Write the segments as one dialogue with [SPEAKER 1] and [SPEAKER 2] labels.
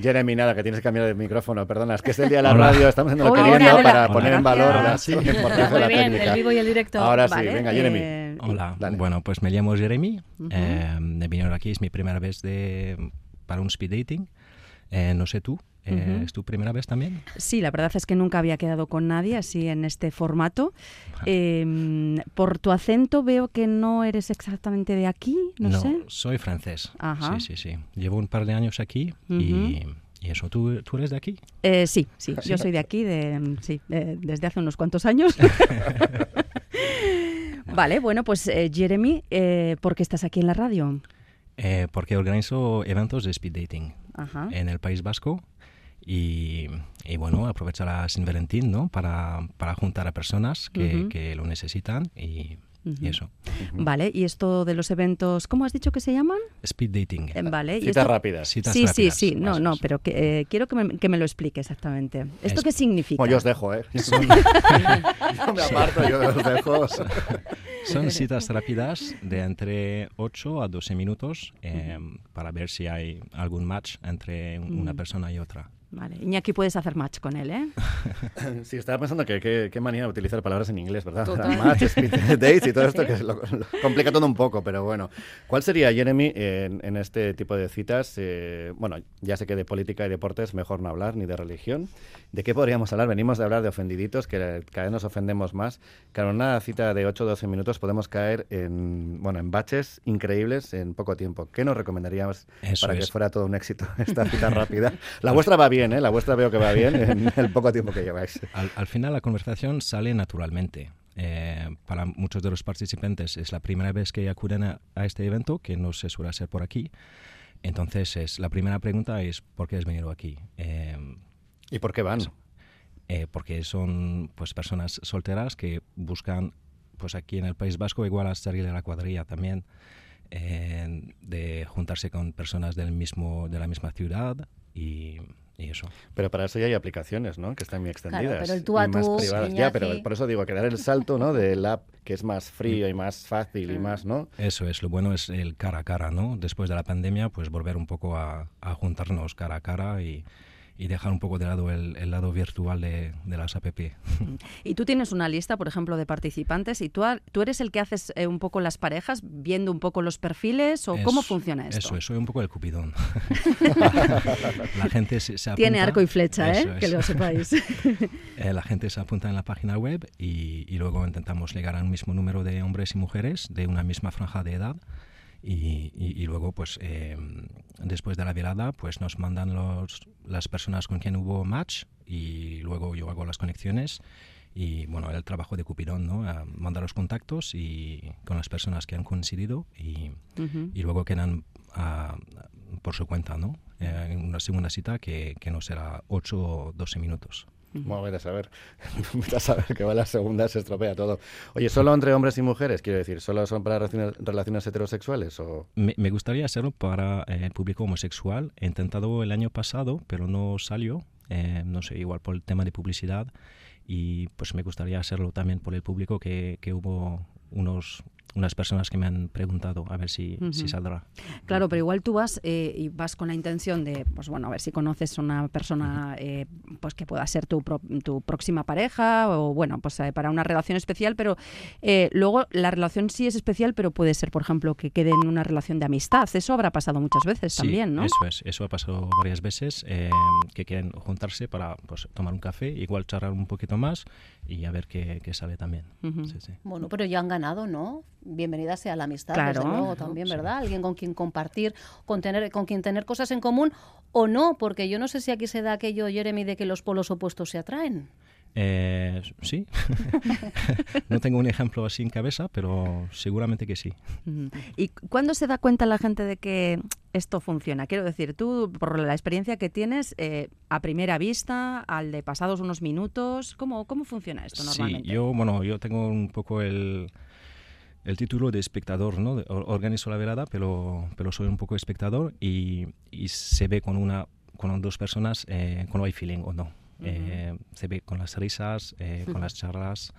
[SPEAKER 1] Jeremy, nada, que tienes que cambiar de micrófono, perdona, es que es el día de la radio, estamos haciendo lo queriendo para poner en valor la
[SPEAKER 2] sí. Muy bien, el vivo y el directo.
[SPEAKER 1] Ahora sí, venga, Jeremy. Eh,
[SPEAKER 3] Hola, bueno, pues me llamo Jeremy, eh, he venido aquí, es mi primera vez de, para un speed dating, eh, no sé tú. ¿Es tu primera vez también?
[SPEAKER 2] Sí, la verdad es que nunca había quedado con nadie así en este formato. Em, por tu acento veo que no eres exactamente de aquí, no,
[SPEAKER 3] no
[SPEAKER 2] sé.
[SPEAKER 3] soy francés. Sí, sí, sí. Llevo un par de años aquí y, eso. ¿Tú, ¿Tú, eres de aquí?
[SPEAKER 2] Eh, sí, sí, yo soy de aquí, de, sí, desde hace unos cuantos años. vale, bueno, pues eh, Jeremy, eh, ¿por qué estás aquí en la radio?
[SPEAKER 3] porque organizo eventos de speed dating en el País Vasco y, bueno, aprovechar a San Valentín ¿no? para, para juntar a personas que, que lo necesitan y, eso.
[SPEAKER 2] Vale, y esto de los eventos, ¿cómo has dicho que se llaman?
[SPEAKER 3] Speed dating.
[SPEAKER 2] Eh, vale.
[SPEAKER 1] Citas esto... rápidas.
[SPEAKER 2] sí, sí, sí, no, no, pero que, eh, quiero que me, que me, lo explique exactamente. ¿Esto qué significa?
[SPEAKER 1] Bueno, yo os dejo, ¿eh? yo me aparto, yo os dejo.
[SPEAKER 3] Son citas rápidas de entre 8 a 12 minutos eh, para ver si hay algún match entre una persona y otra.
[SPEAKER 2] Vale, Iñaki puedes hacer match con él, ¿eh?
[SPEAKER 1] sí, estaba pensando que qué manía de utilizar palabras en inglés, ¿verdad? Match, speed dates y todo esto que lo, complica todo un poco, pero bueno. ¿Cuál sería, Jeremy, en, en este tipo de citas? Eh, bueno, ya sé que de política y deportes mejor no hablar, ni de religión. ¿De qué podríamos hablar? Venimos de hablar de ofendiditos, que cada vez nos ofendemos más. Claro, en una cita de 8 o 12 minutos podemos caer en, bueno, en baches increíbles en poco tiempo. ¿Qué nos recomendaríamos para que fuera todo un éxito esta cita rápida? La vuestra va bien, ¿eh? La vuestra veo que va bien en el poco tiempo que lleváis.
[SPEAKER 3] Al, final la conversación sale naturalmente. Eh, para muchos de los participantes es la primera vez que acuden a, este evento, que no se suele hacer por aquí. Entonces, es, la primera pregunta es, ¿por qué has venido aquí? Eh,
[SPEAKER 1] ¿Y por qué van?
[SPEAKER 3] Eh, porque son pues personas solteras que buscan pues aquí en el País Vasco igual a salir de la cuadrilla también eh, de juntarse con personas del mismo de la misma ciudad y, eso.
[SPEAKER 1] Pero para eso ya hay aplicaciones, ¿no? Que están muy extendidas.
[SPEAKER 2] Claro, pero el tú a tú,
[SPEAKER 1] Ya, pero por eso digo, que dar el salto, ¿no? Del app que es más frío y más fácil y más, ¿no?
[SPEAKER 3] Eso es, lo bueno es el cara a cara, ¿no? Después de la pandemia, pues volver un poco a, a juntarnos cara a cara y, y dejar un poco de lado el, el lado virtual de, de, las app.
[SPEAKER 2] Y tú tienes una lista, por ejemplo, de participantes y tú, tú eres el que haces eh, un poco las parejas, viendo un poco los perfiles o cómo funciona esto.
[SPEAKER 3] Eso, soy un poco el cupidón. la gente se, apunta,
[SPEAKER 2] Tiene arco y flecha, ¿eh? que lo sepáis.
[SPEAKER 3] eh, la gente se apunta en la página web y, y luego intentamos llegar al mismo número de hombres y mujeres de una misma franja de edad y, y, luego, pues, eh, después de la velada, pues nos mandan los, las personas con quien hubo match y luego yo hago las conexiones y, bueno, el trabajo de Cupidón, ¿no? mandar los contactos y con las personas que han coincidido y, y luego quedan a, por su cuenta, ¿no? Eh, en una segunda cita que, que no será 8 o 12 minutos.
[SPEAKER 1] Bueno, a saber. a saber que va la segunda, se estropea todo. Oye, ¿solo entre hombres y mujeres? Quiero decir, ¿solo son para relaciones, relaciones heterosexuales? O?
[SPEAKER 3] Me, me, gustaría hacerlo para eh, el público homosexual. He intentado el año pasado, pero no salió. Eh, no sé, igual por el tema de publicidad. Y pues me gustaría hacerlo también por el público, que, que hubo unos unas personas que me han preguntado a ver si, uh -huh. si saldrá.
[SPEAKER 2] Claro, pero igual tú vas eh, y vas con la intención de, pues bueno, a ver si conoces una persona eh, pues que pueda ser tu, pro, tu próxima pareja o bueno, pues eh, para una relación especial, pero eh, luego la relación sí es especial, pero puede ser, por ejemplo, que quede en una relación de amistad. Eso habrá pasado muchas veces
[SPEAKER 3] sí,
[SPEAKER 2] también, ¿no?
[SPEAKER 3] Eso es, eso ha pasado varias veces, eh, que quieren juntarse para pues, tomar un café, igual charlar un poquito más y a ver qué, qué sabe también. Uh -huh. sí, sí.
[SPEAKER 4] Bueno, pero ya han ganado, ¿no? Bienvenida sea la amistad, claro. desde luego también, ¿verdad? Alguien con quien compartir, con, tener, con quien tener cosas en común o no, porque yo no sé si aquí se da aquello, Jeremy, de que los polos opuestos se atraen.
[SPEAKER 3] Eh, sí. no tengo un ejemplo así en cabeza, pero seguramente que sí.
[SPEAKER 2] ¿Y cuándo se da cuenta la gente de que esto funciona? Quiero decir, tú, por la experiencia que tienes, eh, a primera vista, al de pasados unos minutos, ¿cómo, cómo funciona esto normalmente?
[SPEAKER 3] Sí, yo, bueno, yo tengo un poco el el título de espectador, ¿no? Organizo la velada, pero, pero soy un poco espectador y, y se ve con una con dos personas eh, cuando hay feeling o no. Uh -huh. eh, se ve con las risas, eh, con las charlas.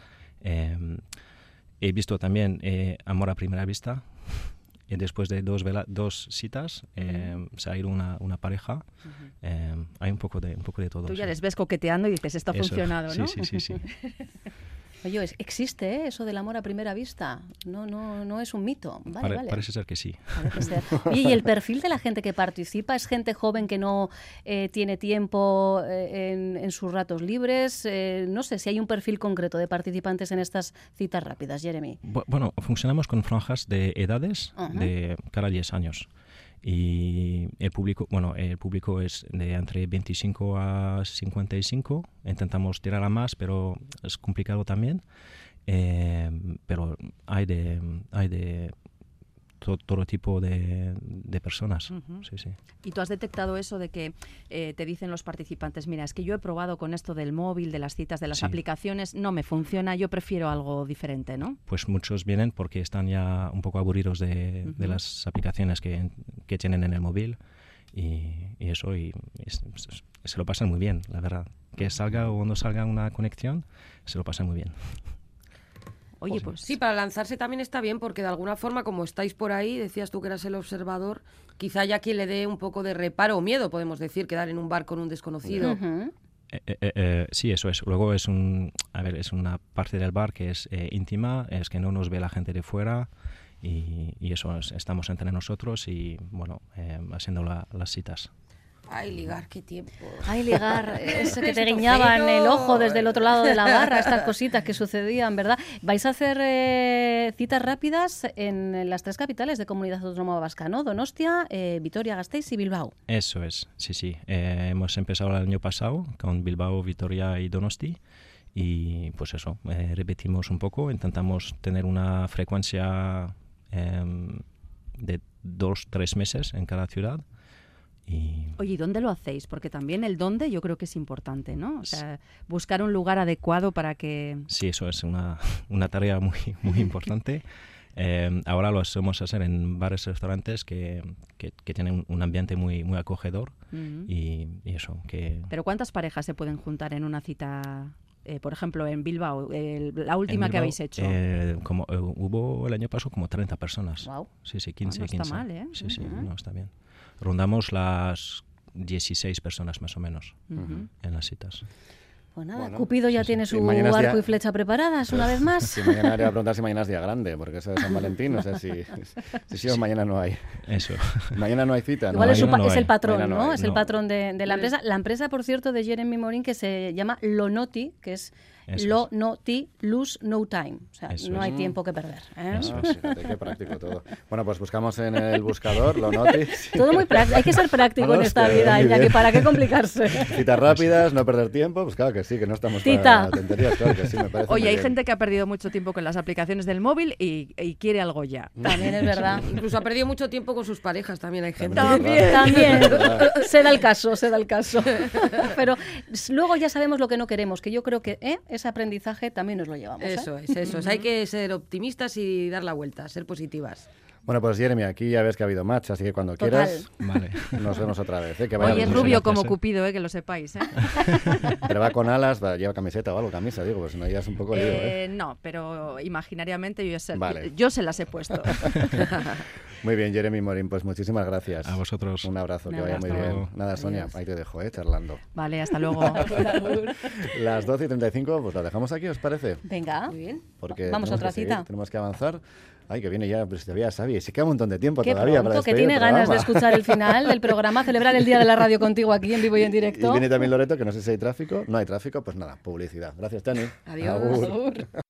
[SPEAKER 3] he visto también Amor a primera vista. y después de dos, dos citas eh, se ha ido una, una pareja. Eh, hay un poco de, un poco de todo.
[SPEAKER 2] Tú ya les ves coqueteando y dices, esto ha funcionado, ¿no?
[SPEAKER 3] Sí, sí, sí. sí.
[SPEAKER 4] Oye, ¿existe ¿eh? eso del amor a primera vista? No, no, no es un mito. Vale, vale.
[SPEAKER 3] Parece ser que sí.
[SPEAKER 4] Ser. ¿Y el perfil de la gente que participa es gente joven que no eh, tiene tiempo eh, en, en, sus ratos libres? No sé si hay un perfil concreto de participantes en estas citas rápidas, Jeremy.
[SPEAKER 3] Bueno, funcionamos con franjas de edades uh -huh. de cada 10 años y el público, bueno, el público es de entre 25 a 55. Intentamos tirar a más, pero es complicado también. Eh, pero hay de, hay de todo, todo tipo de, de personas. Uh -huh. sí, sí.
[SPEAKER 2] Y tú has detectado eso de que eh, te dicen los participantes, mira, es que yo he probado con esto del móvil, de las citas, de las sí. aplicaciones, no me funciona, yo prefiero algo diferente, ¿no?
[SPEAKER 3] Pues muchos vienen porque están ya un poco aburridos de, uh -huh. de las aplicaciones que, que, tienen en el móvil y, y eso, y, y, se lo pasan muy bien, la verdad. Que salga o no salga una conexión, se lo pasan muy bien.
[SPEAKER 5] Oye, pues sí, para lanzarse también está bien porque de alguna forma, como estáis por ahí, decías tú que eras el observador, quizá haya quien le dé un poco de reparo o miedo, podemos decir, quedar en un bar con un desconocido. Uh
[SPEAKER 3] -huh. eh, eh, eh, sí, eso es. Luego es un, a ver, es una parte del bar que es eh, íntima, es que no nos ve la gente de fuera y, y eso es, estamos entre nosotros y bueno, eh, haciendo la, las citas.
[SPEAKER 5] Ay, ligar, qué tiempo.
[SPEAKER 4] Ay, ligar, eso que te guiñaban el ojo desde el otro lado de la barra, estas cositas que sucedían, ¿verdad? Vais a hacer eh, citas rápidas en las tres capitales de Comunidad Autónoma Vasca, ¿no? Donostia, eh, Vitoria, Gasteiz y Bilbao.
[SPEAKER 3] Eso es, sí, sí. Eh, hemos empezado el año pasado con Bilbao, Vitoria y Donosti. Y pues eso, eh, repetimos un poco, intentamos tener una frecuencia em, de dos, tres meses en cada ciudad. Y...
[SPEAKER 2] Oye, ¿y dónde lo hacéis? Porque también el dónde yo creo que es importante, ¿no? O sea, buscar un lugar adecuado para que...
[SPEAKER 3] Sí, eso es una, una tarea muy, muy importante. eh, ahora lo hacemos hacer en bares y restaurantes que, que, que tienen un ambiente muy, muy acogedor uh -huh. y, y, eso. Que...
[SPEAKER 2] ¿Pero cuántas parejas se pueden juntar en una cita eh, por ejemplo, en Bilbao, el, la última
[SPEAKER 3] Bilbao,
[SPEAKER 2] que habéis hecho?
[SPEAKER 3] Eh, como, eh, hubo el año pasado como 30 personas.
[SPEAKER 2] Wow.
[SPEAKER 3] Sí, sí, 15,
[SPEAKER 2] ah, no
[SPEAKER 3] 15.
[SPEAKER 2] está mal, ¿eh?
[SPEAKER 3] Sí, sí, uh -huh. no, está bien. Rondamos las 16 personas más o menos uh -huh. en las citas.
[SPEAKER 4] Pues nada, bueno, Cupido ya sí, tiene sí. su arco día... y flecha preparadas una vez más.
[SPEAKER 1] Sí, mañana haría a preguntar si mañana es día grande, porque eso de San Valentín, no sé si, si sí o mañana no hay.
[SPEAKER 3] Eso.
[SPEAKER 1] Mañana no hay cita.
[SPEAKER 4] Igual es, no es, el patrón, ¿no? no es el patrón de, de, la empresa. La empresa, por cierto, de Jeremy Morin, que se llama Lonoti, que es eso Lo, es. no, ti, lose, no time. O sea, Eso no hay tiempo que perder. ¿eh?
[SPEAKER 1] Eso es. Fíjate, qué práctico todo. Bueno, pues buscamos en el buscador, lo noti.
[SPEAKER 4] Todo muy práctico. Hay que ser práctico en esta vida, que ¿Para qué complicarse?
[SPEAKER 1] Citas rápidas, no perder tiempo. Pues claro que sí, que no estamos
[SPEAKER 4] Tita.
[SPEAKER 1] para tonterías. Claro que sí, me parece
[SPEAKER 2] Oye, hay
[SPEAKER 1] bien.
[SPEAKER 2] gente que ha perdido mucho tiempo con las aplicaciones del móvil y, y quiere algo ya.
[SPEAKER 4] También es verdad.
[SPEAKER 5] Incluso ha perdido mucho tiempo con sus parejas, también hay gente.
[SPEAKER 4] También, también. se da el caso, se da el caso. Pero luego ya sabemos lo que no queremos, que yo creo que ¿eh? Ese aprendizaje también nos lo llevamos. ¿eh?
[SPEAKER 5] Eso es, eso es. Hay que ser optimistas y dar la vuelta, ser positivas.
[SPEAKER 1] Bueno, pues Jeremy, aquí ya ves que ha habido match, así que cuando
[SPEAKER 4] Total.
[SPEAKER 1] quieras
[SPEAKER 3] vale.
[SPEAKER 1] nos vemos otra vez. ¿eh? Que
[SPEAKER 2] vaya Oye, es rubio como Cupido, eh, que lo sepáis. ¿eh?
[SPEAKER 1] pero va con alas, va, lleva camiseta o algo, camisa, digo, pues si no ya es un poco lío.
[SPEAKER 2] ¿eh? No, pero imaginariamente yo, sé, vale. yo se las he puesto.
[SPEAKER 1] muy bien, Jeremy Morín, pues muchísimas gracias.
[SPEAKER 3] A vosotros.
[SPEAKER 1] Un abrazo, Un que vaya muy bien. Nada, Sonia, Adiós. ahí te dejo, ¿eh? charlando.
[SPEAKER 2] Vale, hasta luego.
[SPEAKER 1] Las 12 y 35, pues la dejamos aquí, ¿os parece?
[SPEAKER 4] Venga, muy
[SPEAKER 1] bien. Porque
[SPEAKER 4] Vamos a otra cita.
[SPEAKER 1] Seguir, tenemos que avanzar. Ay, que viene ya, pues todavía Xavi. Se queda un montón de tiempo
[SPEAKER 4] Qué
[SPEAKER 1] todavía
[SPEAKER 4] pronto,
[SPEAKER 1] para
[SPEAKER 4] que tiene ganas de escuchar el final del programa, celebrar el Día de la Radio contigo aquí en vivo y en directo.
[SPEAKER 1] Y viene también Loreto, que no sé si hay tráfico. No hay tráfico, pues nada, publicidad. Gracias, Tani.
[SPEAKER 5] Adiós.